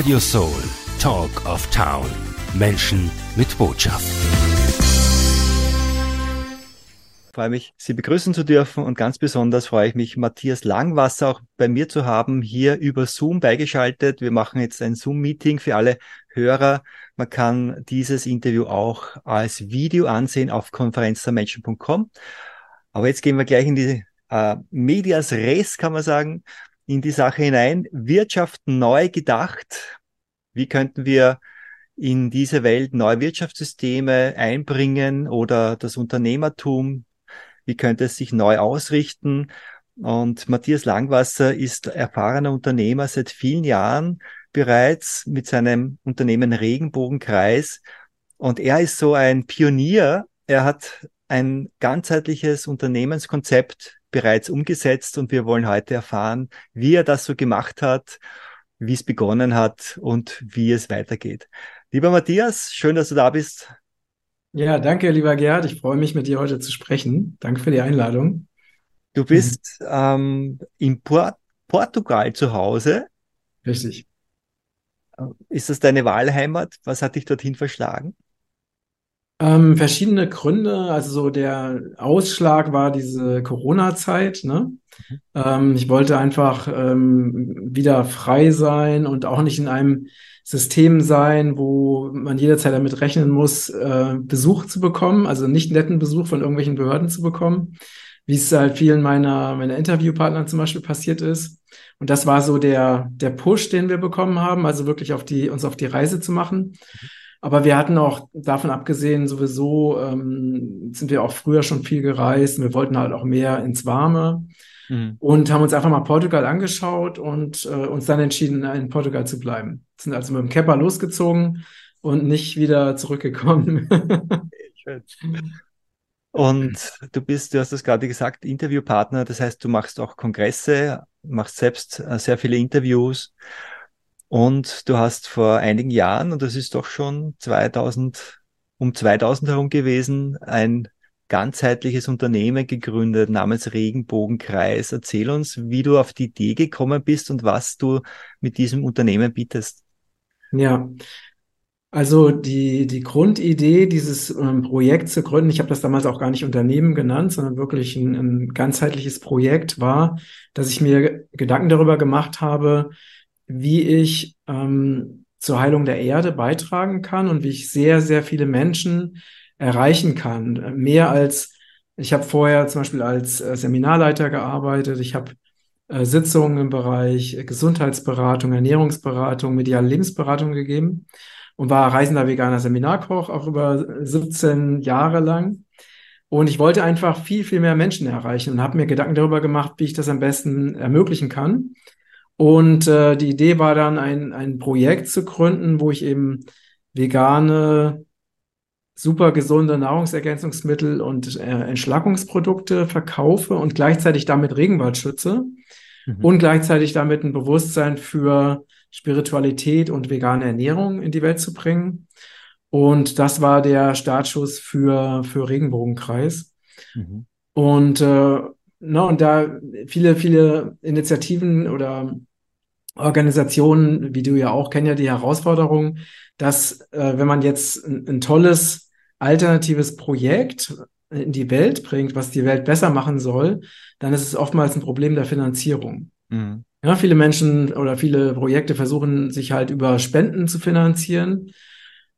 Radio Soul, Talk of Town. Menschen mit Botschaft. Ich freue mich, Sie begrüßen zu dürfen und ganz besonders freue ich mich, Matthias Langwasser auch bei mir zu haben, hier über Zoom beigeschaltet. Wir machen jetzt ein Zoom-Meeting für alle Hörer. Man kann dieses Interview auch als Video ansehen auf konferenzdermenschen.com. Aber jetzt gehen wir gleich in die äh, Medias Res, kann man sagen in die Sache hinein. Wirtschaft neu gedacht. Wie könnten wir in diese Welt neue Wirtschaftssysteme einbringen oder das Unternehmertum? Wie könnte es sich neu ausrichten? Und Matthias Langwasser ist erfahrener Unternehmer seit vielen Jahren bereits mit seinem Unternehmen Regenbogenkreis. Und er ist so ein Pionier. Er hat ein ganzheitliches Unternehmenskonzept bereits umgesetzt und wir wollen heute erfahren, wie er das so gemacht hat, wie es begonnen hat und wie es weitergeht. Lieber Matthias, schön, dass du da bist. Ja, danke, lieber Gerhard. Ich freue mich, mit dir heute zu sprechen. Danke für die Einladung. Du bist mhm. ähm, in Port Portugal zu Hause. Richtig. Ist das deine Wahlheimat? Was hat dich dorthin verschlagen? Ähm, verschiedene Gründe. Also so der Ausschlag war diese Corona-Zeit. Ne? Mhm. Ähm, ich wollte einfach ähm, wieder frei sein und auch nicht in einem System sein, wo man jederzeit damit rechnen muss, äh, Besuch zu bekommen, also nicht netten Besuch von irgendwelchen Behörden zu bekommen, wie es halt vielen meiner, meiner Interviewpartner zum Beispiel passiert ist. Und das war so der, der Push, den wir bekommen haben, also wirklich auf die, uns auf die Reise zu machen. Mhm. Aber wir hatten auch davon abgesehen, sowieso ähm, sind wir auch früher schon viel gereist. Wir wollten halt auch mehr ins Warme mhm. und haben uns einfach mal Portugal angeschaut und äh, uns dann entschieden, in Portugal zu bleiben. Sind also mit dem Kepper losgezogen und nicht wieder zurückgekommen. und du bist, du hast es gerade gesagt, Interviewpartner. Das heißt, du machst auch Kongresse, machst selbst äh, sehr viele Interviews. Und du hast vor einigen Jahren, und das ist doch schon 2000, um 2000 herum gewesen, ein ganzheitliches Unternehmen gegründet namens Regenbogenkreis. Erzähl uns, wie du auf die Idee gekommen bist und was du mit diesem Unternehmen bietest. Ja, also die, die Grundidee, dieses ähm, Projekt zu gründen, ich habe das damals auch gar nicht Unternehmen genannt, sondern wirklich ein, ein ganzheitliches Projekt war, dass ich mir Gedanken darüber gemacht habe, wie ich ähm, zur Heilung der Erde beitragen kann und wie ich sehr, sehr viele Menschen erreichen kann. Mehr als, ich habe vorher zum Beispiel als äh, Seminarleiter gearbeitet, ich habe äh, Sitzungen im Bereich Gesundheitsberatung, Ernährungsberatung, mediale Lebensberatung gegeben und war reisender veganer Seminarkoch auch über 17 Jahre lang. Und ich wollte einfach viel, viel mehr Menschen erreichen und habe mir Gedanken darüber gemacht, wie ich das am besten ermöglichen kann. Und äh, die Idee war dann, ein, ein Projekt zu gründen, wo ich eben vegane, super gesunde Nahrungsergänzungsmittel und äh, Entschlackungsprodukte verkaufe und gleichzeitig damit Regenwald schütze mhm. und gleichzeitig damit ein Bewusstsein für Spiritualität und vegane Ernährung in die Welt zu bringen. Und das war der Startschuss für, für Regenbogenkreis. Mhm. Und, äh, na, und da viele, viele Initiativen oder Organisationen, wie du ja auch, kennen ja die Herausforderung, dass äh, wenn man jetzt ein, ein, tolles alternatives Projekt in die Welt bringt, was die Welt besser machen soll, dann ist es oftmals ein Problem der Finanzierung. Mhm. Ja, viele Menschen oder viele Projekte versuchen sich halt über Spenden zu finanzieren.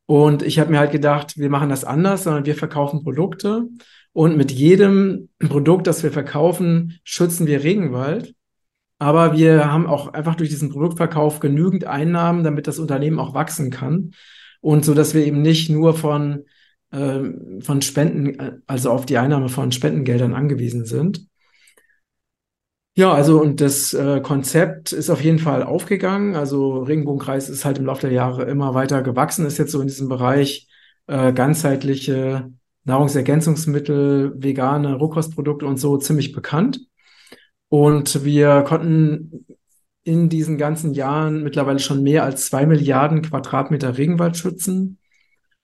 Und ich habe mir halt gedacht, wir machen das anders, sondern wir verkaufen Produkte. Und mit jedem Produkt, das wir verkaufen, schützen wir Regenwald. Aber wir haben auch einfach durch diesen Produktverkauf genügend Einnahmen, damit das Unternehmen auch wachsen kann. Und so, dass wir eben nicht nur von, äh, von Spenden, also auf die Einnahme von Spendengeldern angewiesen sind. Ja, also und das äh, Konzept ist auf jeden Fall aufgegangen. Also Regenbogenkreis ist halt im Laufe der Jahre immer weiter gewachsen, ist jetzt so in diesem Bereich äh, ganzheitliche Nahrungsergänzungsmittel, vegane Rohkostprodukte und so ziemlich bekannt. Und wir konnten in diesen ganzen Jahren mittlerweile schon mehr als zwei Milliarden Quadratmeter Regenwald schützen.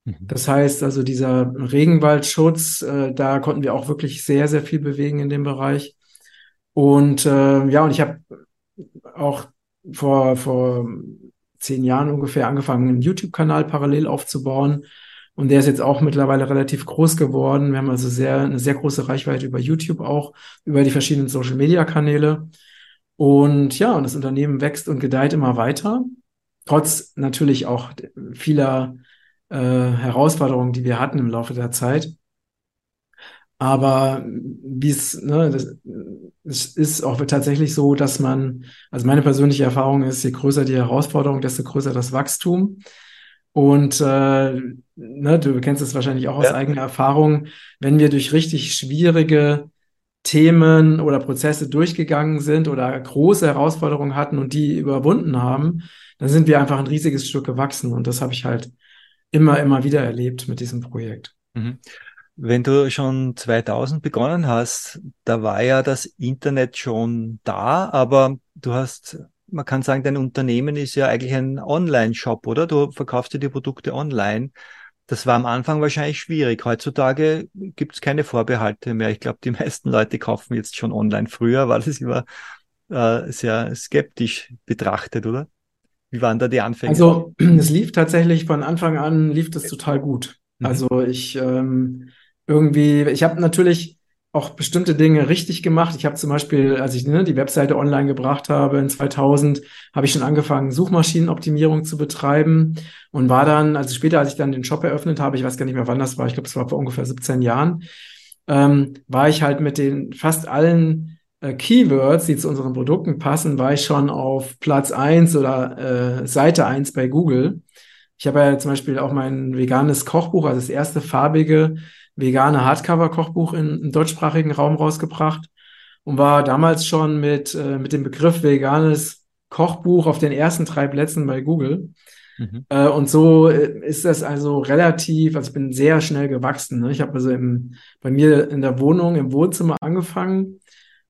Mhm. Das heißt also, dieser Regenwaldschutz, äh, da konnten wir auch wirklich sehr, sehr viel bewegen in dem Bereich. Und äh, ja, und ich habe auch vor, vor zehn Jahren ungefähr angefangen, einen YouTube-Kanal parallel aufzubauen. Und der ist jetzt auch mittlerweile relativ groß geworden. Wir haben also sehr, eine sehr große Reichweite über YouTube auch, über die verschiedenen Social-Media-Kanäle. Und ja, und das Unternehmen wächst und gedeiht immer weiter. Trotz natürlich auch vieler äh, Herausforderungen, die wir hatten im Laufe der Zeit. Aber wie es, ne, das, es ist auch tatsächlich so, dass man, also meine persönliche Erfahrung ist, je größer die Herausforderung, desto größer das Wachstum. Und äh, ne, du kennst es wahrscheinlich auch aus ja. eigener Erfahrung, wenn wir durch richtig schwierige Themen oder Prozesse durchgegangen sind oder große Herausforderungen hatten und die überwunden haben, dann sind wir einfach ein riesiges Stück gewachsen. Und das habe ich halt immer, immer wieder erlebt mit diesem Projekt. Mhm. Wenn du schon 2000 begonnen hast, da war ja das Internet schon da, aber du hast, man kann sagen, dein Unternehmen ist ja eigentlich ein Online-Shop, oder? Du verkaufst dir die Produkte online. Das war am Anfang wahrscheinlich schwierig. Heutzutage gibt es keine Vorbehalte mehr. Ich glaube, die meisten Leute kaufen jetzt schon online. Früher war das immer äh, sehr skeptisch betrachtet, oder? Wie waren da die Anfänge? Also es lief tatsächlich von Anfang an, lief das total gut. Mhm. Also ich ähm, irgendwie, ich habe natürlich auch bestimmte Dinge richtig gemacht. Ich habe zum Beispiel, als ich ne, die Webseite online gebracht habe in 2000, habe ich schon angefangen, Suchmaschinenoptimierung zu betreiben und war dann, also später, als ich dann den Shop eröffnet habe, ich weiß gar nicht mehr, wann das war, ich glaube, es war vor ungefähr 17 Jahren, ähm, war ich halt mit den fast allen äh, Keywords, die zu unseren Produkten passen, war ich schon auf Platz eins oder äh, Seite eins bei Google. Ich habe ja zum Beispiel auch mein veganes Kochbuch, also das erste farbige vegane Hardcover-Kochbuch im deutschsprachigen Raum rausgebracht und war damals schon mit, äh, mit dem Begriff veganes Kochbuch auf den ersten drei Plätzen bei Google. Mhm. Äh, und so äh, ist das also relativ, also ich bin sehr schnell gewachsen. Ne? Ich habe also im, bei mir in der Wohnung, im Wohnzimmer angefangen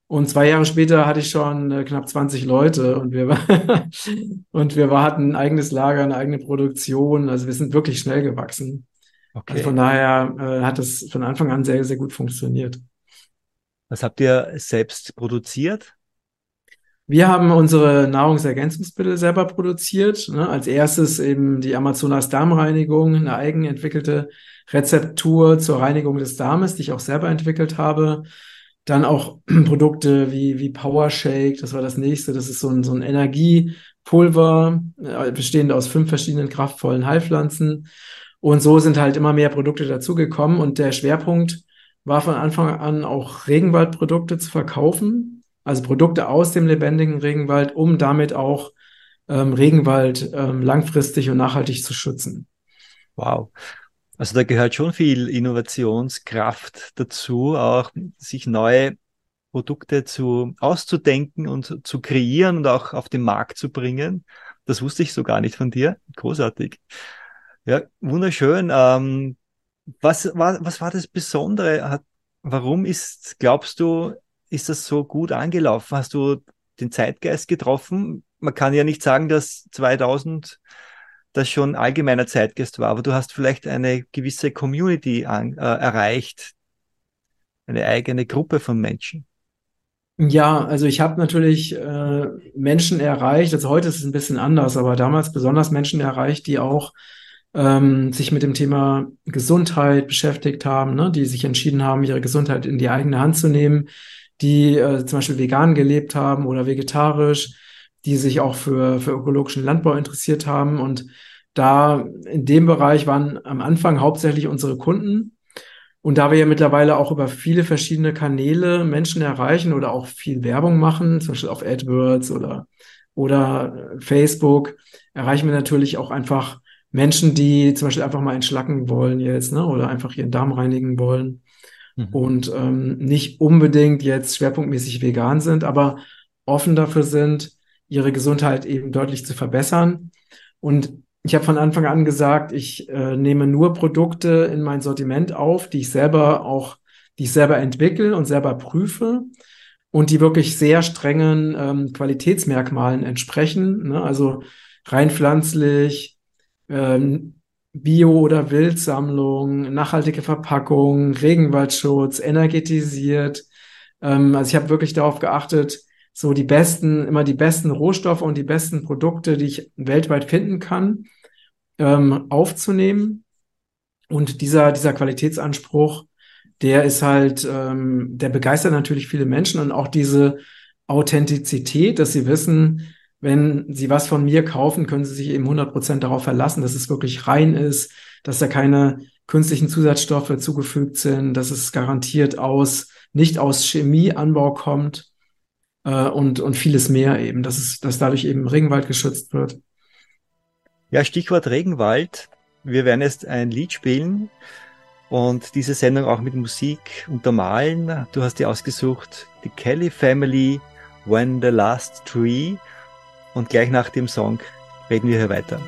und zwei Jahre später hatte ich schon äh, knapp 20 Leute und wir, und wir hatten ein eigenes Lager, eine eigene Produktion. Also wir sind wirklich schnell gewachsen. Okay. Also von daher äh, hat das von Anfang an sehr, sehr gut funktioniert. Was habt ihr selbst produziert? Wir haben unsere Nahrungsergänzungsmittel selber produziert. Ne? Als erstes eben die Amazonas Darmreinigung, eine eigenentwickelte Rezeptur zur Reinigung des Darmes, die ich auch selber entwickelt habe. Dann auch Produkte wie, wie Power Shake, das war das nächste. Das ist so ein, so ein Energiepulver, äh, bestehend aus fünf verschiedenen kraftvollen Heilpflanzen. Und so sind halt immer mehr Produkte dazugekommen und der Schwerpunkt war von Anfang an auch Regenwaldprodukte zu verkaufen, also Produkte aus dem lebendigen Regenwald, um damit auch ähm, Regenwald ähm, langfristig und nachhaltig zu schützen. Wow. Also da gehört schon viel Innovationskraft dazu, auch sich neue Produkte zu auszudenken und zu kreieren und auch auf den Markt zu bringen. Das wusste ich so gar nicht von dir. Großartig. Ja, wunderschön. Ähm, was, war, was war das Besondere? Hat, warum ist, glaubst du, ist das so gut angelaufen? Hast du den Zeitgeist getroffen? Man kann ja nicht sagen, dass 2000 das schon allgemeiner Zeitgeist war, aber du hast vielleicht eine gewisse Community an, äh, erreicht, eine eigene Gruppe von Menschen. Ja, also ich habe natürlich äh, Menschen erreicht, also heute ist es ein bisschen anders, aber damals besonders Menschen erreicht, die auch ähm, sich mit dem Thema Gesundheit beschäftigt haben, ne, die sich entschieden haben, ihre Gesundheit in die eigene Hand zu nehmen, die äh, zum Beispiel vegan gelebt haben oder vegetarisch, die sich auch für, für ökologischen Landbau interessiert haben. Und da in dem Bereich waren am Anfang hauptsächlich unsere Kunden. Und da wir ja mittlerweile auch über viele verschiedene Kanäle Menschen erreichen oder auch viel Werbung machen, zum Beispiel auf AdWords oder, oder Facebook, erreichen wir natürlich auch einfach Menschen, die zum Beispiel einfach mal entschlacken wollen jetzt, ne, oder einfach ihren Darm reinigen wollen mhm. und ähm, nicht unbedingt jetzt schwerpunktmäßig vegan sind, aber offen dafür sind, ihre Gesundheit eben deutlich zu verbessern. Und ich habe von Anfang an gesagt, ich äh, nehme nur Produkte in mein Sortiment auf, die ich selber auch, die ich selber entwickle und selber prüfe und die wirklich sehr strengen ähm, Qualitätsmerkmalen entsprechen. Ne? Also rein pflanzlich, ähm, Bio- oder Wildsammlung, nachhaltige Verpackung, Regenwaldschutz, energetisiert. Ähm, also ich habe wirklich darauf geachtet, so die besten, immer die besten Rohstoffe und die besten Produkte, die ich weltweit finden kann, ähm, aufzunehmen. Und dieser, dieser Qualitätsanspruch, der ist halt, ähm, der begeistert natürlich viele Menschen und auch diese Authentizität, dass sie wissen, wenn sie was von mir kaufen, können sie sich eben 100 Prozent darauf verlassen, dass es wirklich rein ist, dass da keine künstlichen Zusatzstoffe zugefügt sind, dass es garantiert aus, nicht aus Chemieanbau kommt äh, und, und vieles mehr eben, dass es, dass dadurch eben Regenwald geschützt wird. Ja, Stichwort Regenwald. Wir werden jetzt ein Lied spielen und diese Sendung auch mit Musik untermalen. Du hast dir ausgesucht, die Kelly Family, When the Last Tree. Und gleich nach dem Song reden wir hier weiter.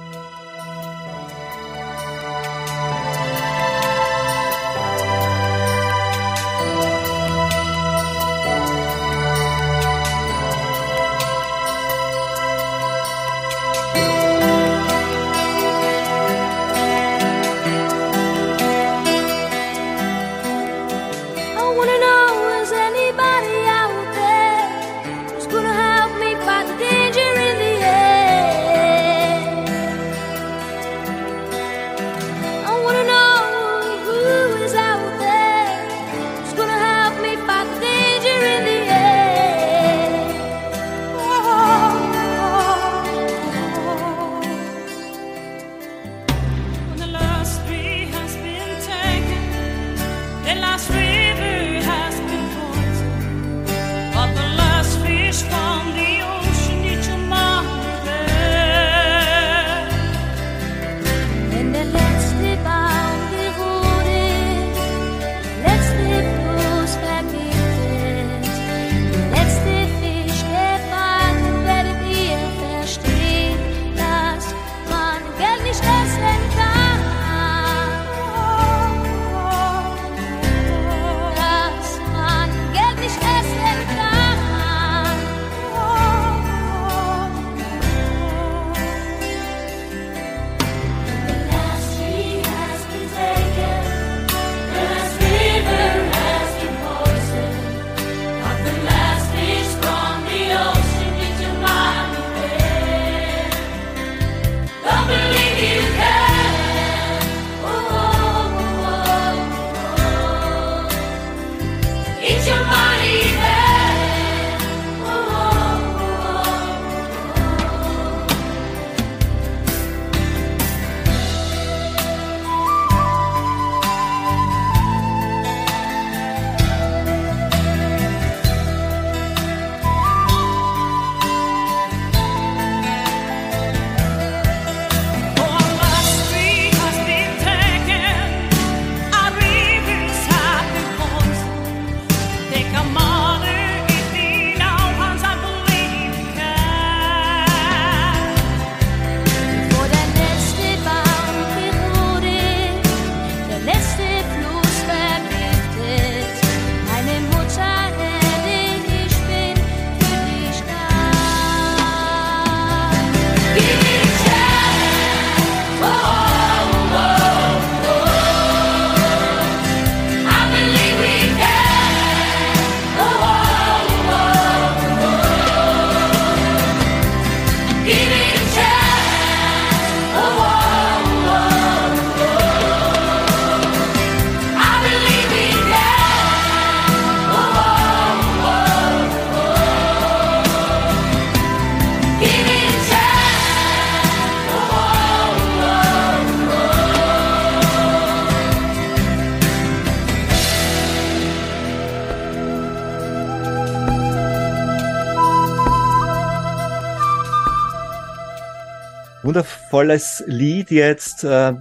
Wundervolles Lied jetzt, uh,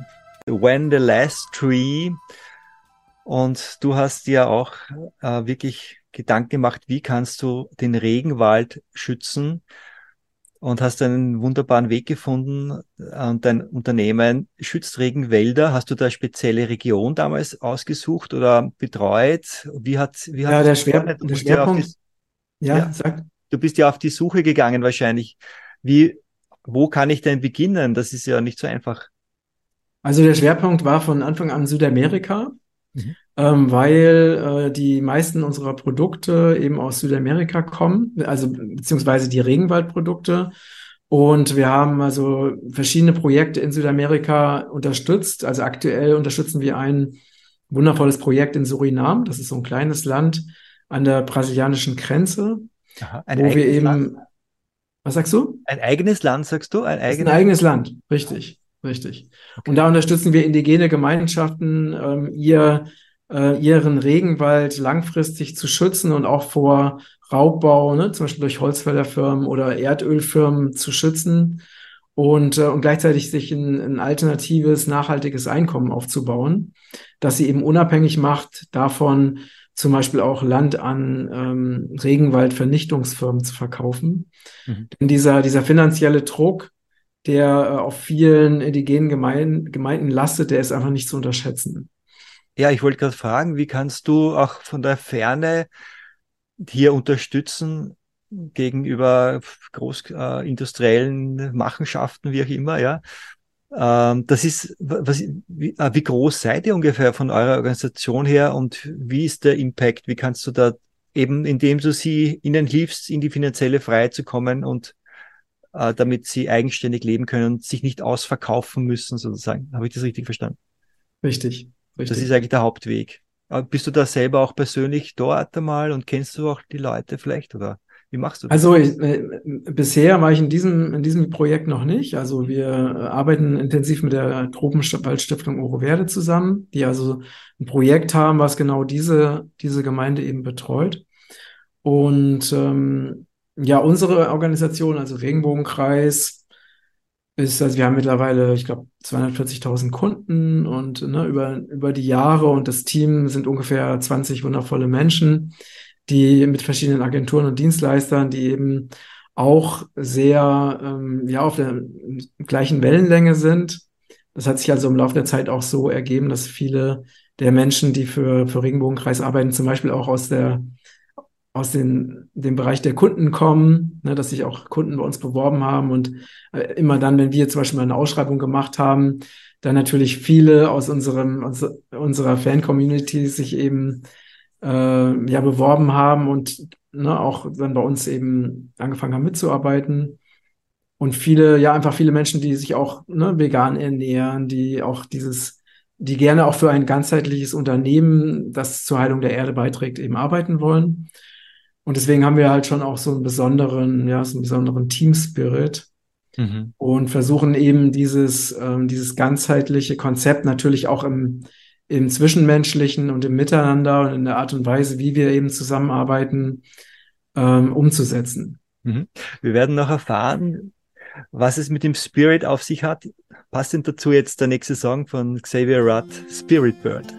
When the Last Tree. Und du hast dir auch uh, wirklich Gedanken gemacht, wie kannst du den Regenwald schützen und hast einen wunderbaren Weg gefunden und dein Unternehmen schützt Regenwälder. Hast du da spezielle Region damals ausgesucht oder betreut? Wie hat, wie hat ja, der, Schwer, der Schwerpunkt, die, ja, ja, sag. Du bist ja auf die Suche gegangen wahrscheinlich. Wie, wo kann ich denn beginnen? Das ist ja nicht so einfach. Also der Schwerpunkt war von Anfang an Südamerika. mhm. ähm, weil äh, die meisten unserer Produkte eben aus Südamerika kommen, also beziehungsweise die Regenwaldprodukte. Und wir haben also verschiedene Projekte in Südamerika unterstützt. Also aktuell unterstützen wir ein wundervolles Projekt in Surinam. Das ist so ein kleines Land an der brasilianischen Grenze, Aha, wo wir eben. Land. Was sagst du? Ein eigenes Land, sagst du? Ein, eigenes, ein eigenes Land, richtig, richtig. Okay. Und da unterstützen wir indigene Gemeinschaften, ähm, ihr, äh, ihren Regenwald langfristig zu schützen und auch vor Raubbau, ne, zum Beispiel durch Holzfällerfirmen oder Erdölfirmen zu schützen und, äh, und gleichzeitig sich ein, ein alternatives, nachhaltiges Einkommen aufzubauen, das sie eben unabhängig macht davon, zum Beispiel auch Land an ähm, Regenwaldvernichtungsfirmen zu verkaufen. Mhm. Denn dieser, dieser finanzielle Druck, der äh, auf vielen indigenen Gemein Gemeinden lastet, der ist einfach nicht zu unterschätzen. Ja, ich wollte gerade fragen, wie kannst du auch von der Ferne hier unterstützen gegenüber großindustriellen äh, Machenschaften, wie auch immer, ja. Ähm, das ist, was, wie, äh, wie groß seid ihr ungefähr von eurer Organisation her und wie ist der Impact? Wie kannst du da eben, indem du sie ihnen hilfst, in die finanzielle Freiheit zu kommen und äh, damit sie eigenständig leben können und sich nicht ausverkaufen müssen, sozusagen. Habe ich das richtig verstanden? Richtig, richtig. Das ist eigentlich der Hauptweg. Bist du da selber auch persönlich dort einmal und kennst du auch die Leute vielleicht oder wie machst du das? Also ich, äh, bisher war ich in diesem, in diesem Projekt noch nicht. Also wir arbeiten intensiv mit der Tropenwaldstiftung Oroverde zusammen, die also ein Projekt haben, was genau diese, diese Gemeinde eben betreut. Und ähm, ja, unsere Organisation, also Regenbogenkreis, ist, also wir haben mittlerweile, ich glaube, 240.000 Kunden und ne, über, über die Jahre und das Team sind ungefähr 20 wundervolle Menschen, die mit verschiedenen Agenturen und Dienstleistern, die eben auch sehr ähm, ja auf der gleichen Wellenlänge sind. Das hat sich also im Laufe der Zeit auch so ergeben, dass viele der Menschen, die für, für Regenbogenkreis arbeiten, zum Beispiel auch aus der aus den, dem Bereich der Kunden kommen, ne, dass sich auch Kunden bei uns beworben haben und äh, immer dann, wenn wir zum Beispiel mal eine Ausschreibung gemacht haben, dann natürlich viele aus unserem aus unserer Fan-Community sich eben äh, ja beworben haben und ne, auch dann bei uns eben angefangen haben mitzuarbeiten und viele ja einfach viele Menschen, die sich auch ne, vegan ernähren, die auch dieses die gerne auch für ein ganzheitliches Unternehmen, das zur Heilung der Erde beiträgt, eben arbeiten wollen. Und deswegen haben wir halt schon auch so einen besonderen, ja, so einen besonderen Team-Spirit mhm. und versuchen eben dieses, ähm, dieses ganzheitliche Konzept natürlich auch im, im Zwischenmenschlichen und im Miteinander und in der Art und Weise, wie wir eben zusammenarbeiten, ähm, umzusetzen. Mhm. Wir werden noch erfahren, was es mit dem Spirit auf sich hat. Passend dazu jetzt der nächste Song von Xavier Rudd, Spirit Bird.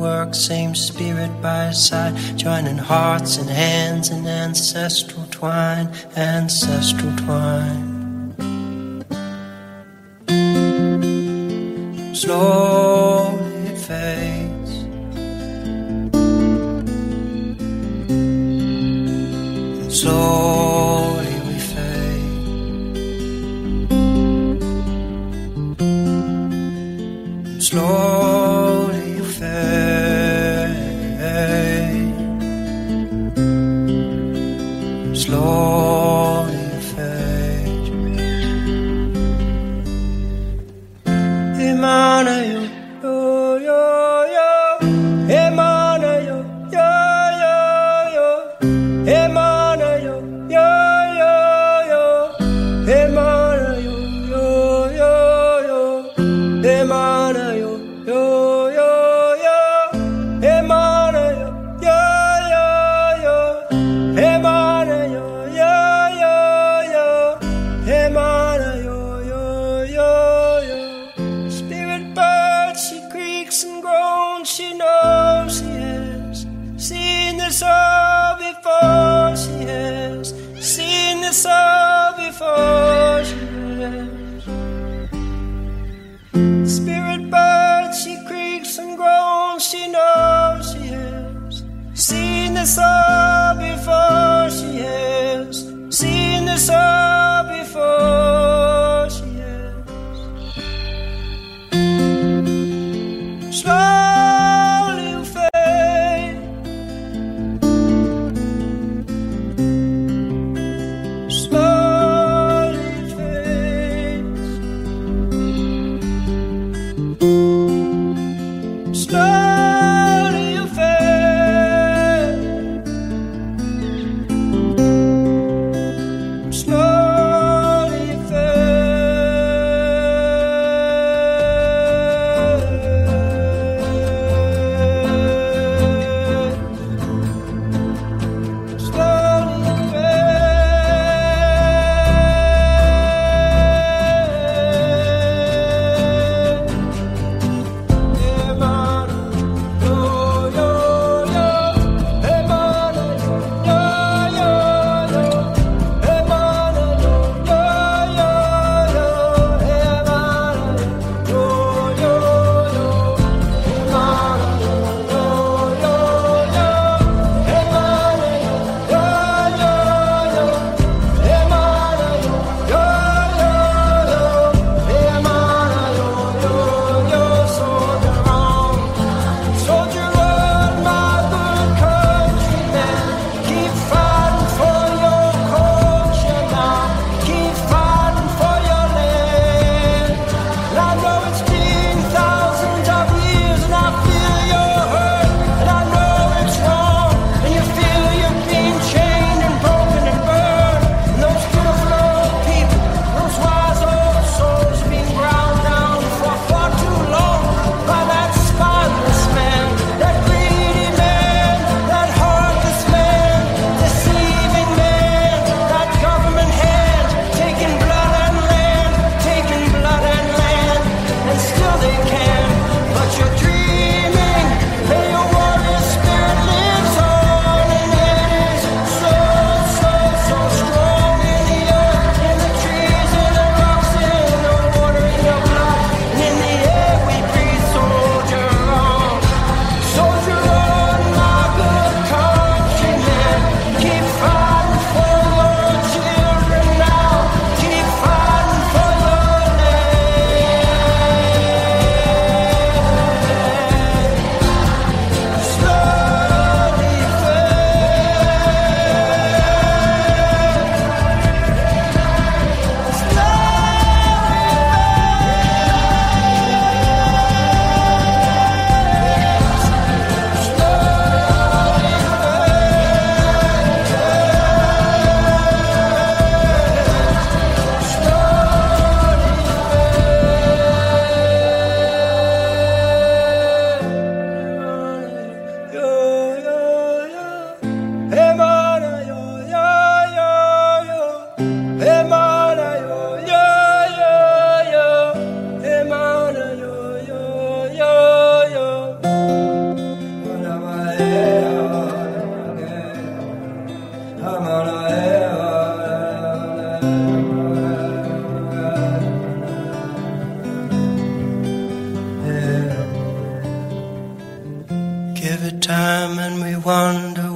work, same spirit by side, joining hearts and hands in ancestral twine, ancestral twine. Slow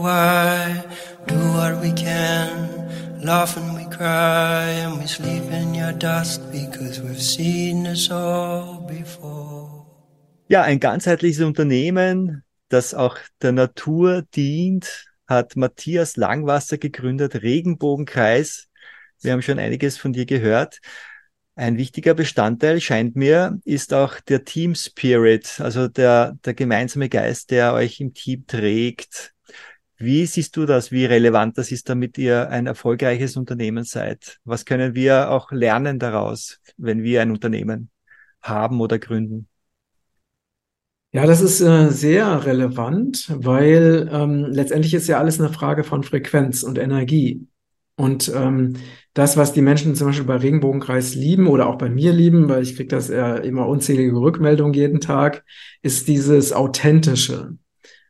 why. Do what we can, laugh and we cry, and we sleep in your dust because we've seen this all before. Ja, ein ganzheitliches Unternehmen, das auch der Natur dient, hat Matthias Langwasser gegründet, Regenbogenkreis. Wir haben schon einiges von dir gehört. Ein wichtiger Bestandteil, scheint mir, ist auch der Team Spirit, also der, der gemeinsame Geist, der euch im Team trägt. Wie siehst du das? Wie relevant das ist, damit ihr ein erfolgreiches Unternehmen seid? Was können wir auch lernen daraus, wenn wir ein Unternehmen haben oder gründen? Ja, das ist äh, sehr relevant, weil ähm, letztendlich ist ja alles eine Frage von Frequenz und Energie. Und ähm, das, was die Menschen zum Beispiel bei Regenbogenkreis lieben oder auch bei mir lieben, weil ich kriege das ja immer unzählige Rückmeldungen jeden Tag, ist dieses Authentische.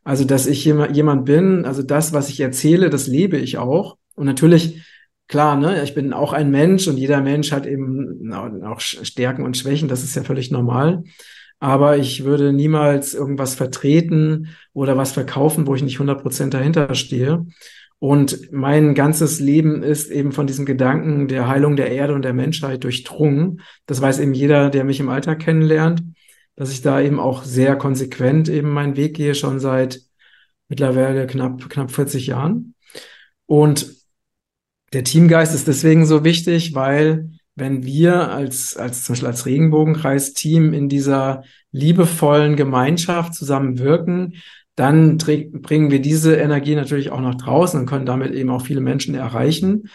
Also, dass ich jemand bin, also das, was ich erzähle, das lebe ich auch. Und natürlich, klar, ne, ich bin auch ein Mensch und jeder Mensch hat eben auch Stärken und Schwächen, das ist ja völlig normal. Aber ich würde niemals irgendwas vertreten oder was verkaufen, wo ich nicht 100 Prozent dahinter stehe. Und mein ganzes Leben ist eben von diesem Gedanken der Heilung der Erde und der Menschheit durchdrungen. Das weiß eben jeder, der mich im Alltag kennenlernt, dass ich da eben auch sehr konsequent eben meinen Weg gehe, schon seit mittlerweile knapp, knapp 40 Jahren. Und der Teamgeist ist deswegen so wichtig, weil wenn wir als, als zum Beispiel als Regenbogenkreis-Team in dieser liebevollen Gemeinschaft zusammenwirken, dann bringen wir diese Energie natürlich auch nach draußen und können damit eben auch viele Menschen erreichen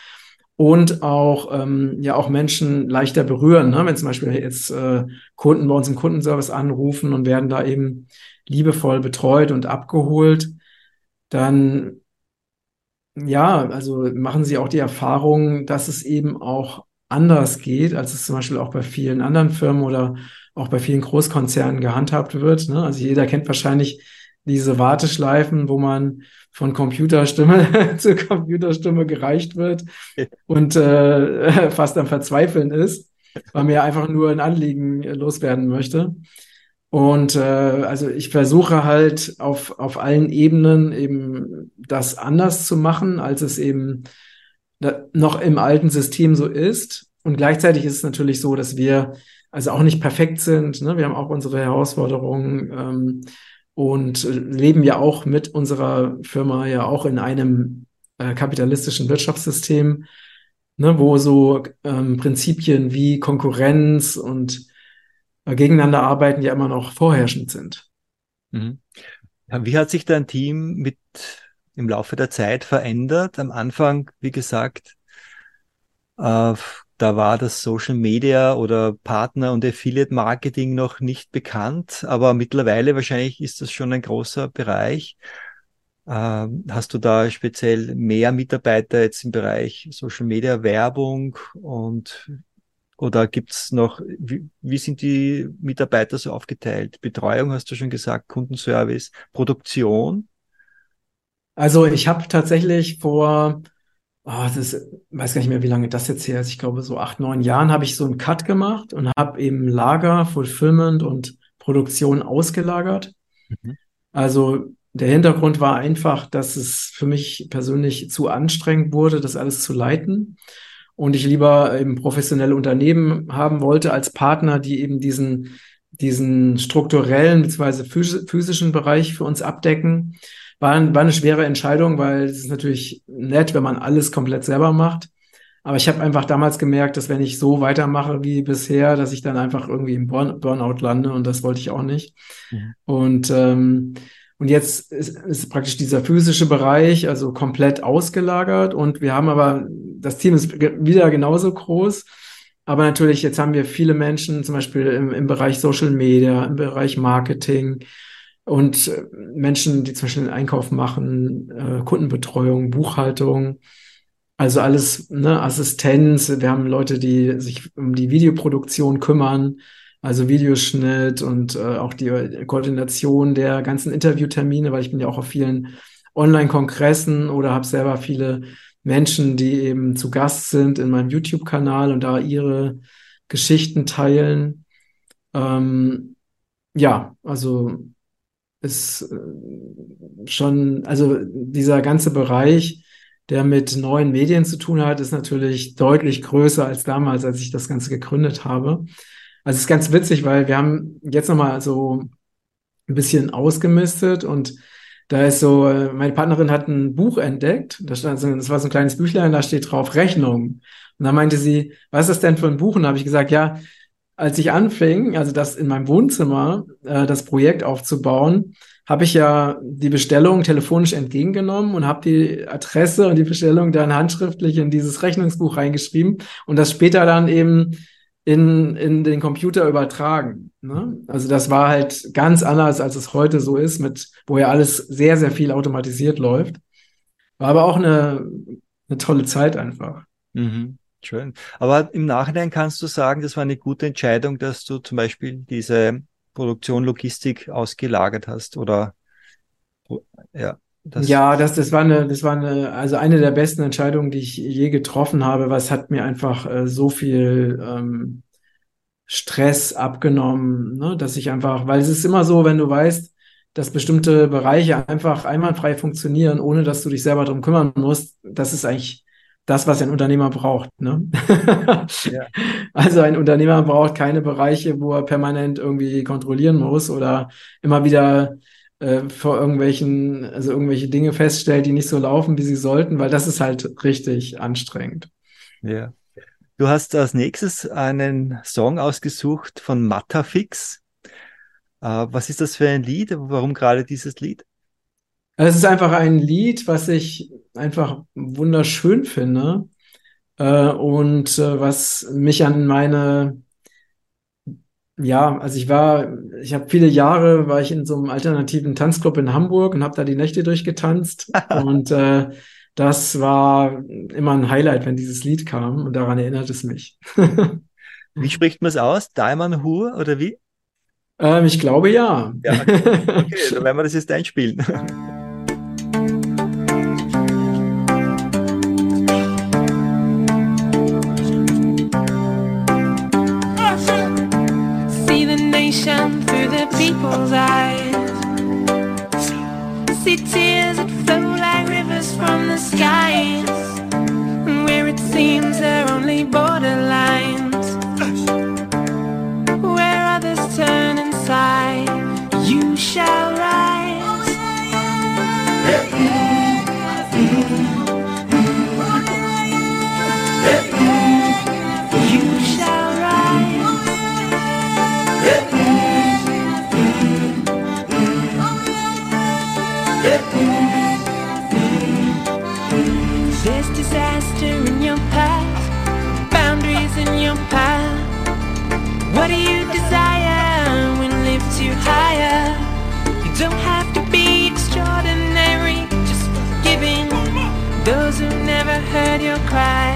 und auch ähm, ja auch Menschen leichter berühren. Ne? Wenn zum Beispiel jetzt äh, Kunden bei uns im Kundenservice anrufen und werden da eben liebevoll betreut und abgeholt, dann ja, also machen sie auch die Erfahrung, dass es eben auch anders geht, als es zum Beispiel auch bei vielen anderen Firmen oder auch bei vielen Großkonzernen gehandhabt wird. Ne? Also jeder kennt wahrscheinlich diese Warteschleifen, wo man von Computerstimme zu Computerstimme gereicht wird und äh, fast am Verzweifeln ist, weil ja einfach nur ein Anliegen loswerden möchte. Und äh, also ich versuche halt auf, auf allen Ebenen eben das anders zu machen, als es eben noch im alten System so ist. Und gleichzeitig ist es natürlich so, dass wir also auch nicht perfekt sind. Ne? Wir haben auch unsere Herausforderungen. Ähm, und leben ja auch mit unserer Firma ja auch in einem äh, kapitalistischen Wirtschaftssystem, ne, wo so ähm, Prinzipien wie Konkurrenz und äh, gegeneinander arbeiten ja immer noch vorherrschend sind. Mhm. Wie hat sich dein Team mit im Laufe der Zeit verändert? Am Anfang, wie gesagt, äh, da war das Social Media oder Partner und Affiliate Marketing noch nicht bekannt, aber mittlerweile wahrscheinlich ist das schon ein großer Bereich. Ähm, hast du da speziell mehr Mitarbeiter jetzt im Bereich Social Media Werbung und oder gibt's noch, wie, wie sind die Mitarbeiter so aufgeteilt? Betreuung hast du schon gesagt, Kundenservice, Produktion? Also ich habe tatsächlich vor oh, das ist, weiß gar nicht mehr, wie lange das jetzt her ist. Ich glaube, so acht, neun Jahren habe ich so einen Cut gemacht und habe eben Lager, Fulfillment und Produktion ausgelagert. Mhm. Also der Hintergrund war einfach, dass es für mich persönlich zu anstrengend wurde, das alles zu leiten. Und ich lieber eben professionelle Unternehmen haben wollte als Partner, die eben diesen, diesen strukturellen bzw. physischen Bereich für uns abdecken war, war eine schwere Entscheidung, weil es ist natürlich nett, wenn man alles komplett selber macht. Aber ich habe einfach damals gemerkt, dass wenn ich so weitermache wie bisher, dass ich dann einfach irgendwie im Burn Burnout lande und das wollte ich auch nicht. Mhm. Und ähm, und jetzt ist, ist praktisch dieser physische Bereich also komplett ausgelagert und wir haben aber, das Team ist wieder genauso groß. Aber natürlich, jetzt haben wir viele Menschen, zum Beispiel im, im Bereich Social Media, im Bereich Marketing, und äh, Menschen, die zum Beispiel den Einkauf machen, äh, Kundenbetreuung, Buchhaltung, also alles, ne, Assistenz. Wir haben Leute, die sich um die Videoproduktion kümmern, also Videoschnitt und äh, auch die Koordination der ganzen Interviewtermine, weil ich bin ja auch auf vielen Online-Kongressen oder habe selber viele Menschen, die eben zu Gast sind in meinem YouTube-Kanal und da ihre Geschichten teilen. Ähm, ja, also ist äh, schon, also dieser ganze Bereich, der mit neuen Medien zu tun hat, ist natürlich deutlich größer als damals, als ich das Ganze gegründet habe. Also es ist ganz witzig, weil wir haben jetzt nochmal so ein bisschen ausgemistet und da ist so, äh, meine Partnerin hat ein Buch entdeckt, das, stand, das war so ein kleines Büchlein, da steht drauf Rechnung. Und da meinte sie, was ist das denn für ein Buch? Und da habe ich gesagt, ja, als ich anfing, also das in meinem Wohnzimmer, äh, das Projekt aufzubauen, habe ich ja die Bestellung telefonisch entgegengenommen und habe die Adresse und die Bestellung dann handschriftlich in dieses Rechnungsbuch reingeschrieben und das später dann eben in, in den Computer übertragen. Ne? Also das war halt ganz anders, als es heute so ist, mit wo ja alles sehr, sehr viel automatisiert läuft. War aber auch eine, eine tolle Zeit einfach. Mhm. Schön. Aber im Nachhinein kannst du sagen, das war eine gute Entscheidung, dass du zum Beispiel diese Produktion Logistik ausgelagert hast oder ja, das Ja, das, das war eine, das war eine, also eine der besten Entscheidungen, die ich je getroffen habe, was hat mir einfach äh, so viel ähm, Stress abgenommen, ne, dass ich einfach, weil es ist immer so, wenn du weißt, dass bestimmte Bereiche einfach einwandfrei funktionieren, ohne dass du dich selber drum kümmern musst, das ist eigentlich das, was ein Unternehmer braucht, ne? Ja. Also ein Unternehmer braucht keine Bereiche, wo er permanent irgendwie kontrollieren muss oder immer wieder äh, vor irgendwelchen, also irgendwelche Dinge feststellt, die nicht so laufen, wie sie sollten, weil das ist halt richtig anstrengend. Ja. Du hast als nächstes einen Song ausgesucht von Matterfix. Äh, was ist das für ein Lied? Warum gerade dieses Lied? Also Es ist einfach ein Lied, was ich einfach wunderschön finde äh, und äh, was mich an meine, ja, also ich war, ich habe viele Jahre, war ich in so einem alternativen Tanzclub in Hamburg und habe da die Nächte durchgetanzt und äh, das war immer ein Highlight, wenn dieses Lied kam und daran erinnert es mich. Wie spricht man es aus? Diamond Hur oder wie? Ähm, ich glaube ja. Ja, Okay, dann werden wir das jetzt einspielen. People's eyes. See tears when you cry.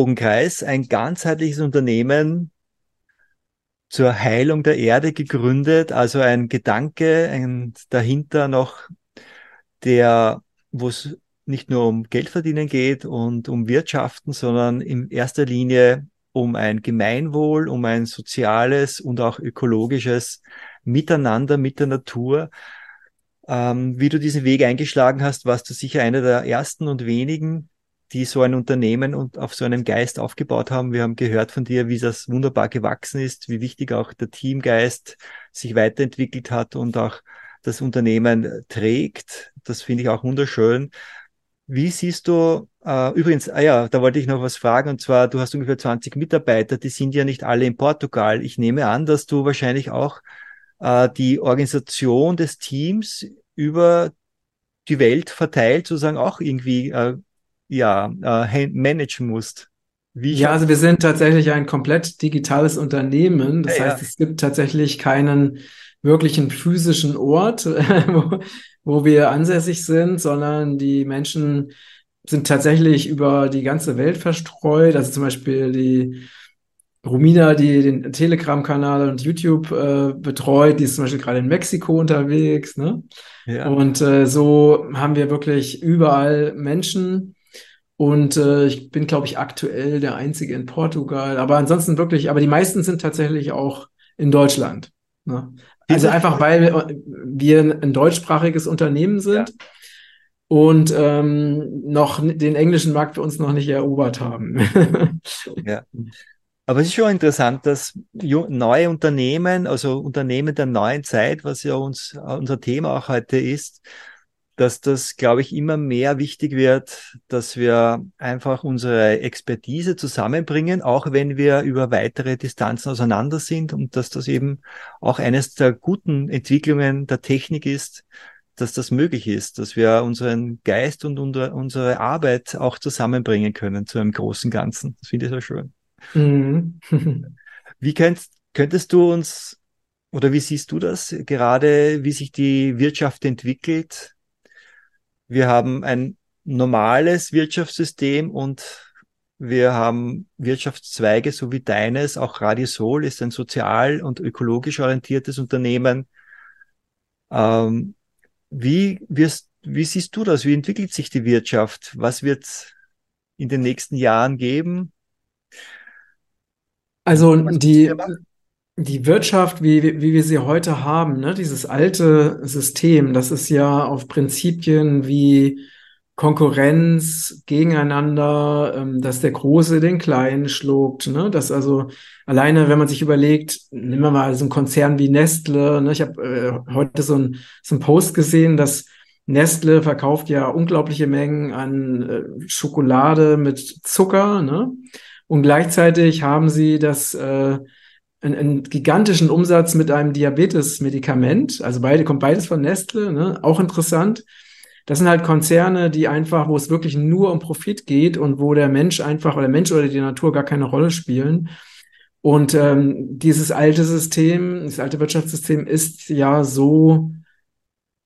Regenbogenkreis, ein ganzheitliches Unternehmen zur Heilung der Erde gegründet, also ein Gedanke ein, dahinter noch, der, wo es nicht nur um Geldverdienen geht und um Wirtschaften, sondern in erster Linie um ein Gemeinwohl, um ein soziales und auch ökologisches Miteinander mit der Natur. Ähm, wie du diesen Weg eingeschlagen hast, warst du sicher einer der ersten und wenigen, die so ein Unternehmen und auf so einem Geist aufgebaut haben. Wir haben gehört von dir, wie das wunderbar gewachsen ist, wie wichtig auch der Teamgeist sich weiterentwickelt hat und auch das Unternehmen trägt. Das finde ich auch wunderschön. Wie siehst du, äh, übrigens, ah ja, da wollte ich noch was fragen, und zwar, du hast ungefähr 20 Mitarbeiter, die sind ja nicht alle in Portugal. Ich nehme an, dass du wahrscheinlich auch äh, die Organisation des Teams über die Welt verteilt sozusagen auch irgendwie äh, ja, äh, managen musst. Wie ja, also wir sind tatsächlich ein komplett digitales Unternehmen. Das Ja, heißt, ja. es gibt tatsächlich keinen wirklichen physischen Ort, wo, wo wir ansässig sind, sondern die Menschen sind tatsächlich über die ganze Welt verstreut. Also zum Beispiel die Romina, die den Telegram-Kanal und YouTube äh, betreut, die ist zum Beispiel gerade in Mexiko unterwegs, ne? ja. Und äh, so haben wir wirklich überall Menschen. Und äh, ich bin, glaube ich, aktuell der Einzige in Portugal. Aber ansonsten wirklich, aber die meisten sind tatsächlich auch in Deutschland. Ne? Also einfach, weil wir ein deutschsprachiges Unternehmen sind und ähm, noch den englischen Markt für uns noch nicht erobert haben. Ja. Aber es ist schon interessant, dass neue Unternehmen, also Unternehmen der neuen Zeit, was ja uns, unser Thema auch heute ist, dass das, glaube ich, immer mehr wichtig wird, dass wir einfach unsere Expertise zusammenbringen, auch wenn wir über weitere Distanzen auseinander sind und dass das eben auch eines der guten Entwicklungen der Technik ist, dass das möglich ist, dass wir unseren Geist und unsere, Arbeit auch zusammenbringen können zu einem großen Ganzen. Das finde ich so schön. Mhm. Wie könntest, könntest du uns oder wie siehst du das gerade, wie sich die Wirtschaft entwickelt? Wir haben ein normales Wirtschaftssystem und wir haben Wirtschaftszweige, so wie deines. Auch Radiosol ist ein sozial und ökologisch orientiertes Unternehmen. Ähm, wie wirst, wie siehst du das? Wie entwickelt sich die Wirtschaft? Was wird in den nächsten Jahren geben? Also die? Die Wirtschaft, wie, wie wir sie heute haben, ne, dieses alte System, das ist ja auf Prinzipien wie Konkurrenz gegeneinander, ähm, dass der Große den Kleinen schluckt, ne, dass also alleine, wenn man sich überlegt, nehmen wir mal so einen Konzern wie Nestle, ne, ich habe äh, heute so ein so ein Post gesehen, dass Nestle verkauft ja unglaubliche Mengen an äh, Schokolade mit Zucker, ne? Und gleichzeitig haben sie das äh, einen, einen gigantischen Umsatz mit einem Diabetes-Medikament. Also beide kommt beides von Nestle, ne? Auch interessant. Das sind halt Konzerne, die einfach, wo es wirklich nur um Profit geht und wo der Mensch einfach oder der Mensch oder die Natur gar keine Rolle spielen. Und ähm, dieses alte System, das alte Wirtschaftssystem ist ja so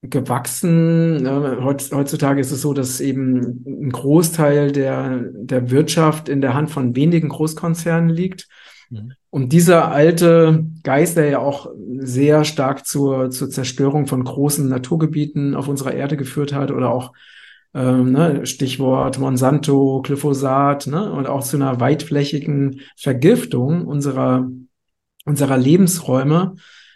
gewachsen. Ne? Heutz- Heutzutage ist es so, dass eben ein Großteil der, der Wirtschaft in der Hand von wenigen Großkonzernen liegt. Mhm. Und dieser alte Geist, der ja auch sehr stark zur, zur Zerstörung von großen Naturgebieten auf unserer Erde geführt hat oder auch ähm, ne, Stichwort Monsanto, Glyphosat, ne, und auch zu einer weitflächigen Vergiftung unserer, unserer Lebensräume.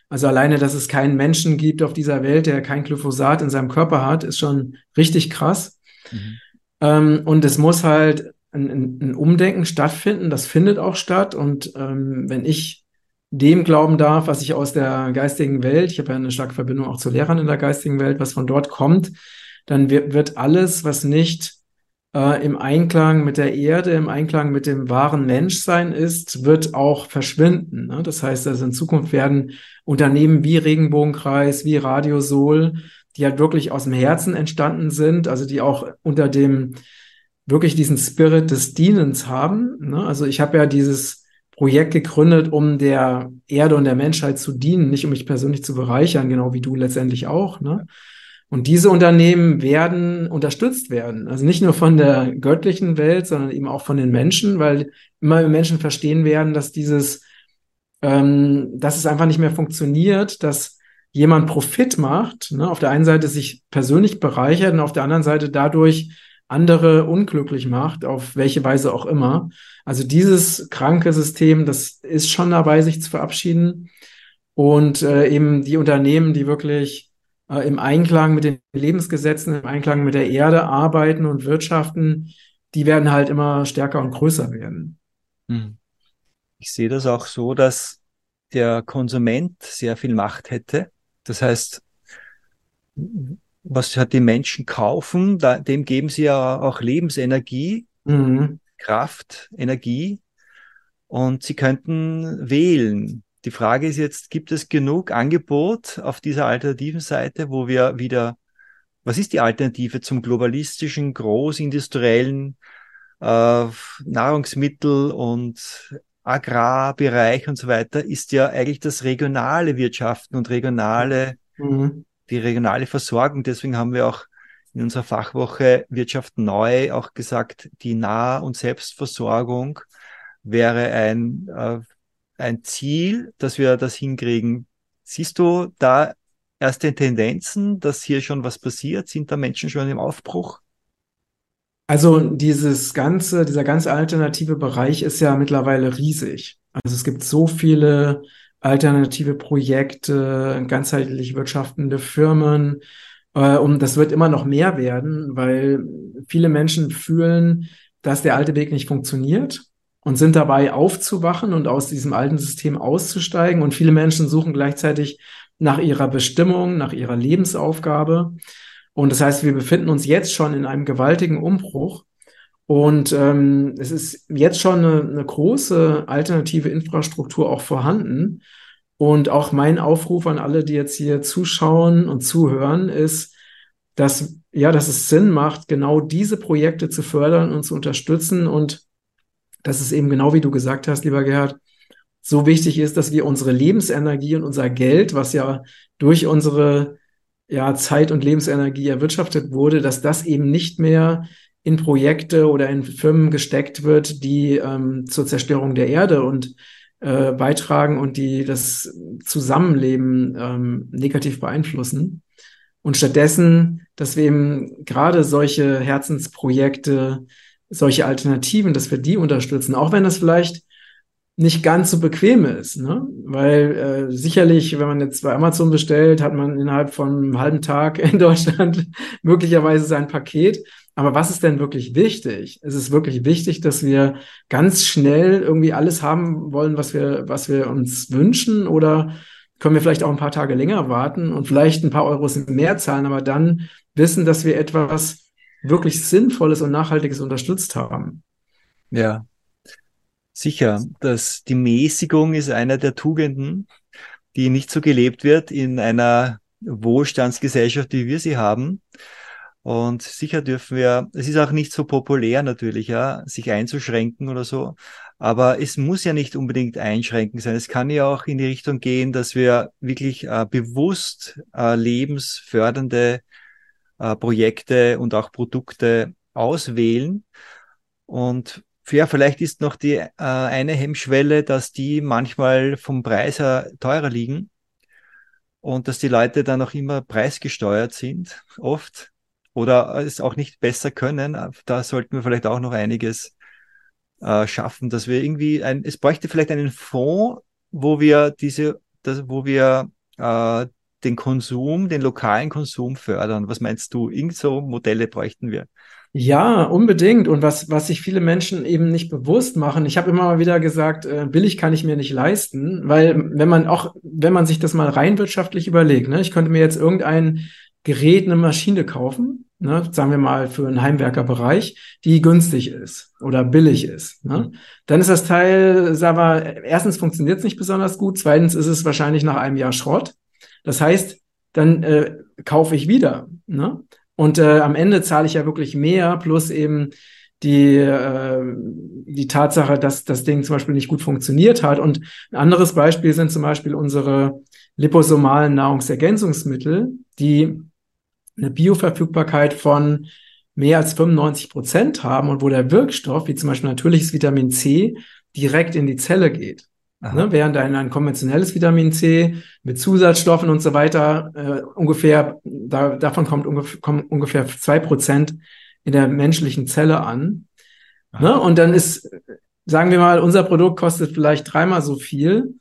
Also alleine, dass es keinen Menschen gibt auf dieser Welt, der kein Glyphosat in seinem Körper hat, ist schon richtig krass. Mhm. Ähm, und es muss halt ein, ein, Umdenken stattfinden. Das findet auch statt. Und ähm, wenn ich dem glauben darf, was ich aus der geistigen Welt, ich habe ja eine starke Verbindung auch zu Lehrern in der geistigen Welt, was von dort kommt, dann wird, wird alles, was nicht äh, im Einklang mit der Erde, im Einklang mit dem wahren Menschsein ist, wird auch verschwinden. Ne? Das heißt, also in Zukunft werden Unternehmen wie Regenbogenkreis, wie Radio Sol, die halt wirklich aus dem Herzen entstanden sind, also die auch unter dem wirklich diesen Spirit des Dienens haben. Ne? Also ich habe ja dieses Projekt gegründet, um der Erde und der Menschheit zu dienen, nicht um mich persönlich zu bereichern, genau wie du letztendlich auch. Ne? Und diese Unternehmen werden unterstützt werden. Also nicht nur von der göttlichen Welt, sondern eben auch von den Menschen, weil immer Menschen verstehen werden, dass dieses, ähm, dass es einfach nicht mehr funktioniert, dass jemand Profit macht, ne? auf der einen Seite sich persönlich bereichert und auf der anderen Seite dadurch andere unglücklich macht, auf welche Weise auch immer. Also dieses kranke System, das ist schon dabei, sich zu verabschieden. Und äh, eben die Unternehmen, die wirklich äh, im Einklang mit den Lebensgesetzen, im Einklang mit der Erde arbeiten und wirtschaften, die werden halt immer stärker und größer werden. Hm. Ich sehe das auch so, dass der Konsument sehr viel Macht hätte. Das heißt, was hat die Menschen kaufen, da, dem geben sie ja auch Lebensenergie, Mhm. Kraft, Energie und sie könnten wählen. Die Frage ist jetzt, gibt es genug Angebot auf dieser alternativen Seite, wo wir wieder, was ist die Alternative zum globalistischen, großindustriellen äh, Nahrungsmittel und Agrarbereich und so weiter, ist ja eigentlich das regionale Wirtschaften und regionale Mhm. Die regionale Versorgung. Deswegen haben wir auch in unserer Fachwoche Wirtschaft neu auch gesagt, die Nah- und Selbstversorgung wäre ein, äh, ein Ziel, dass wir das hinkriegen. Siehst du da erste Tendenzen, dass hier schon was passiert? Sind da Menschen schon im Aufbruch? Also dieses ganze, dieser ganz alternative Bereich ist ja mittlerweile riesig. Also es gibt so viele alternative Projekte, ganzheitlich wirtschaftende Firmen. Äh, und das wird immer noch mehr werden, weil viele Menschen fühlen, dass der alte Weg nicht funktioniert und sind dabei aufzuwachen und aus diesem alten System auszusteigen. Und viele Menschen suchen gleichzeitig nach ihrer Bestimmung, nach ihrer Lebensaufgabe. Und das heißt, wir befinden uns jetzt schon in einem gewaltigen Umbruch. Und ähm, es ist jetzt schon eine, eine große alternative Infrastruktur auch vorhanden. Und auch mein Aufruf an alle, die jetzt hier zuschauen und zuhören, ist, dass, ja, dass es Sinn macht, genau diese Projekte zu fördern und zu unterstützen. Und dass es eben genau wie du gesagt hast, lieber Gerhard, so wichtig ist, dass wir unsere Lebensenergie und unser Geld, was ja durch unsere ja, Zeit und Lebensenergie erwirtschaftet wurde, dass das eben nicht mehr in Projekte oder in Firmen gesteckt wird, die ähm, zur Zerstörung der Erde und äh, beitragen und die das Zusammenleben ähm, negativ beeinflussen. Und stattdessen, dass wir eben gerade solche Herzensprojekte, solche Alternativen, dass wir die unterstützen, auch wenn das vielleicht nicht ganz so bequem ist, ne? Weil äh, sicherlich, wenn man jetzt bei Amazon bestellt, hat man innerhalb von einem halben Tag in Deutschland möglicherweise sein Paket. Aber was ist denn wirklich wichtig? Es ist wirklich wichtig, dass wir ganz schnell irgendwie alles haben wollen, was wir, was wir uns wünschen, oder können wir vielleicht auch ein paar Tage länger warten und vielleicht ein paar Euros mehr zahlen, aber dann wissen, dass wir etwas wirklich Sinnvolles und Nachhaltiges unterstützt haben. Ja, sicher. Das, die Mäßigung ist einer der Tugenden, die nicht so gelebt wird in einer Wohlstandsgesellschaft, wie wir sie haben. Und sicher dürfen wir, es ist auch nicht so populär natürlich, ja, sich einzuschränken oder so. Aber es muss ja nicht unbedingt einschränken sein. Es kann ja auch in die Richtung gehen, dass wir wirklich äh, bewusst äh, lebensfördernde äh, Projekte und auch Produkte auswählen. Und ja, vielleicht ist noch die äh, eine Hemmschwelle, dass die manchmal vom Preis her teurer liegen und dass die Leute dann auch immer preisgesteuert sind, oft, oder es auch nicht besser können. Da sollten wir vielleicht auch noch einiges äh, schaffen, dass wir irgendwie ein, es bräuchte vielleicht einen Fonds, wo wir diese, das, wo wir äh, den Konsum, den lokalen Konsum fördern. Was meinst du? Irgend so Modelle bräuchten wir. Ja, unbedingt. Und was, was sich viele Menschen eben nicht bewusst machen, ich habe immer mal wieder gesagt, äh, billig kann ich mir nicht leisten, weil wenn man auch, wenn man sich das mal rein wirtschaftlich überlegt, ne, ich könnte mir jetzt irgendein Gerät, eine Maschine kaufen, ne, sagen wir mal für einen Heimwerkerbereich, die günstig ist oder billig ist. Ne? Dann ist das Teil, sagen wir, erstens funktioniert es nicht besonders gut, zweitens ist es wahrscheinlich nach einem Jahr Schrott. Das heißt, dann äh, kaufe ich wieder. Ne? Und äh, am Ende zahle ich ja wirklich mehr, plus eben die, äh, die Tatsache, dass das Ding zum Beispiel nicht gut funktioniert hat. Und ein anderes Beispiel sind zum Beispiel unsere liposomalen Nahrungsergänzungsmittel, die eine Bioverfügbarkeit von mehr als 95 Prozent haben und wo der Wirkstoff, wie zum Beispiel natürliches Vitamin C, direkt in die Zelle geht. Ne, während ein, ein konventionelles Vitamin C mit Zusatzstoffen und so weiter äh, ungefähr, da, davon kommt ungefähr, kommen ungefähr zwei Prozent in der menschlichen Zelle an. Ne? Und dann ist, sagen wir mal, unser Produkt kostet vielleicht dreimal so viel.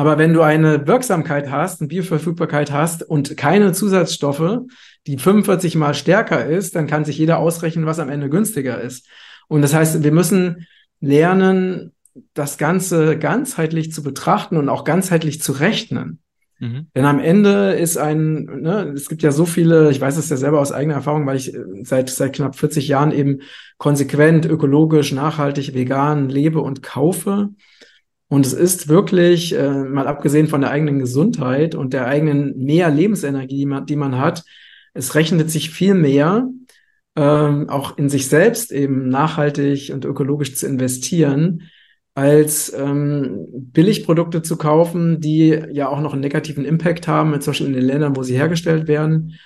Aber wenn du eine Wirksamkeit hast, eine Bioverfügbarkeit hast und keine Zusatzstoffe, die 45 mal stärker ist, dann kann sich jeder ausrechnen, was am Ende günstiger ist. Und das heißt, wir müssen lernen, das Ganze ganzheitlich zu betrachten und auch ganzheitlich zu rechnen. Mhm. Denn am Ende ist ein, ne, es gibt ja so viele, ich weiß es ja selber aus eigener Erfahrung, weil ich äh, seit, seit knapp 40 Jahren eben konsequent, ökologisch, nachhaltig, vegan lebe und kaufe. Und es ist wirklich, äh, mal abgesehen von der eigenen Gesundheit und der eigenen mehr Lebensenergie, die man, die man hat, es rechnet sich viel mehr, ähm, auch in sich selbst eben nachhaltig und ökologisch zu investieren, als ähm, Billigprodukte zu kaufen, die ja auch noch einen negativen Impact haben, zum Beispiel in den Ländern, wo sie hergestellt werden.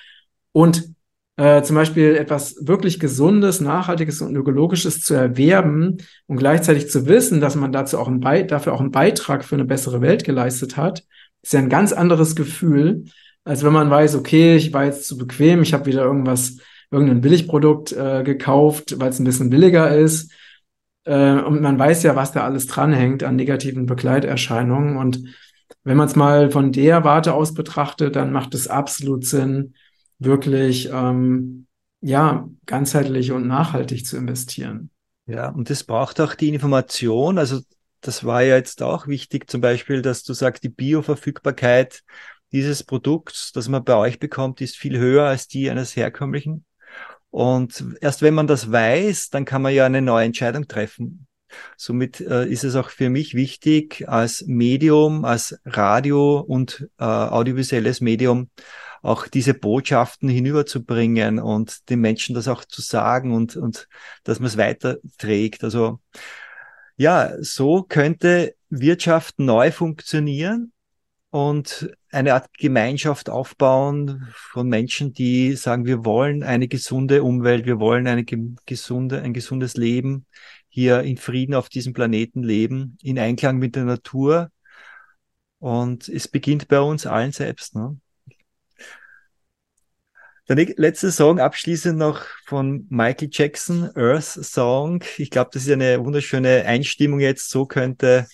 Und äh, zum Beispiel etwas wirklich Gesundes, Nachhaltiges und Ökologisches zu erwerben und gleichzeitig zu wissen, dass man dazu auch einen Be dafür auch einen Beitrag für eine bessere Welt geleistet hat, ist ja ein ganz anderes Gefühl, als wenn man weiß, okay, ich war jetzt zu bequem, ich habe wieder irgendwas, irgendein Billigprodukt äh, gekauft, weil es ein bisschen billiger ist. Äh, und man weiß ja, was da alles dranhängt an negativen Begleiterscheinungen. Und wenn man es mal von der Warte aus betrachtet, dann macht es absolut Sinn, wirklich ähm, ja ganzheitlich und nachhaltig zu investieren. Ja, und es braucht auch die Information. Also das war ja jetzt auch wichtig, zum Beispiel, dass du sagst, die Bioverfügbarkeit dieses Produkts, das man bei euch bekommt, ist viel höher als die eines herkömmlichen. Und erst wenn man das weiß, dann kann man ja eine neue Entscheidung treffen. Somit äh, ist es auch für mich wichtig, als Medium, als Radio und äh, audiovisuelles Medium auch diese Botschaften hinüberzubringen und den Menschen das auch zu sagen und, und dass man es weiterträgt. Also ja, so könnte Wirtschaft neu funktionieren und eine Art Gemeinschaft aufbauen von Menschen, die sagen, wir wollen eine gesunde Umwelt, wir wollen eine gesunde, ein gesundes Leben hier in Frieden auf diesem Planeten leben, in Einklang mit der Natur. Und es beginnt bei uns allen selbst. Ne? Der letzte Song abschließend noch von Michael Jackson, Earth Song. Ich glaube, das ist eine wunderschöne Einstimmung jetzt. So könnte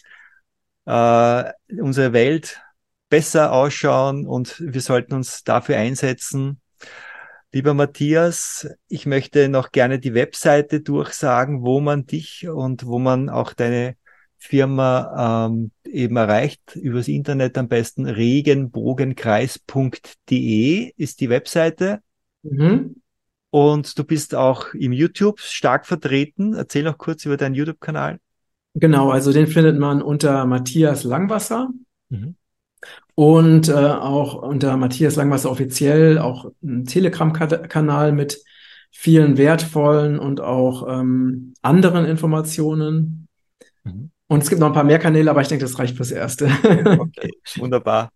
äh, unsere Welt besser ausschauen und wir sollten uns dafür einsetzen. Lieber Matthias, ich möchte noch gerne die Webseite durchsagen, wo man dich und wo man auch deine Firma ähm, eben erreicht. Übers Internet am besten regenbogenkreis.de ist die Webseite. Mhm. Und du bist auch im YouTube stark vertreten. Erzähl noch kurz über deinen YouTube-Kanal. Genau, also den findet man unter Matthias Langwasser. Mhm. Und äh, auch unter Matthias Langwasser offiziell auch ein Telegram-Kanal mit vielen wertvollen und auch ähm, anderen Informationen. Mhm. Und es gibt noch ein paar mehr Kanäle, aber ich denke, das reicht fürs Erste. Okay, wunderbar.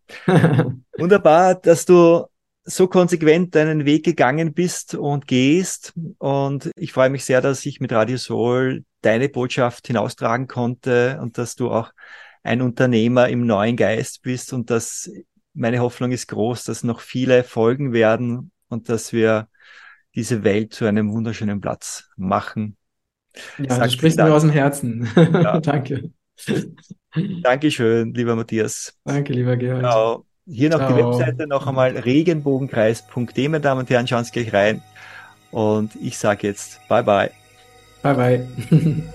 Wunderbar, dass du so konsequent deinen Weg gegangen bist und gehst. Und ich freue mich sehr, dass ich mit Radio Soul deine Botschaft hinaustragen konnte und dass du auch ein Unternehmer im neuen Geist bist und dass meine Hoffnung ist groß, dass noch viele folgen werden und dass wir diese Welt zu einem wunderschönen Platz machen. Ja, Sag du sprichst mir aus dem Herzen. Ja. Danke. Dankeschön, lieber Matthias. Danke, lieber Gerald. Genau. Hier noch die Ciao. Webseite noch einmal regenbogenkreis.de, meine Damen und Herren, schauen Sie gleich rein. Und ich sage jetzt bye bye. Bye, bye.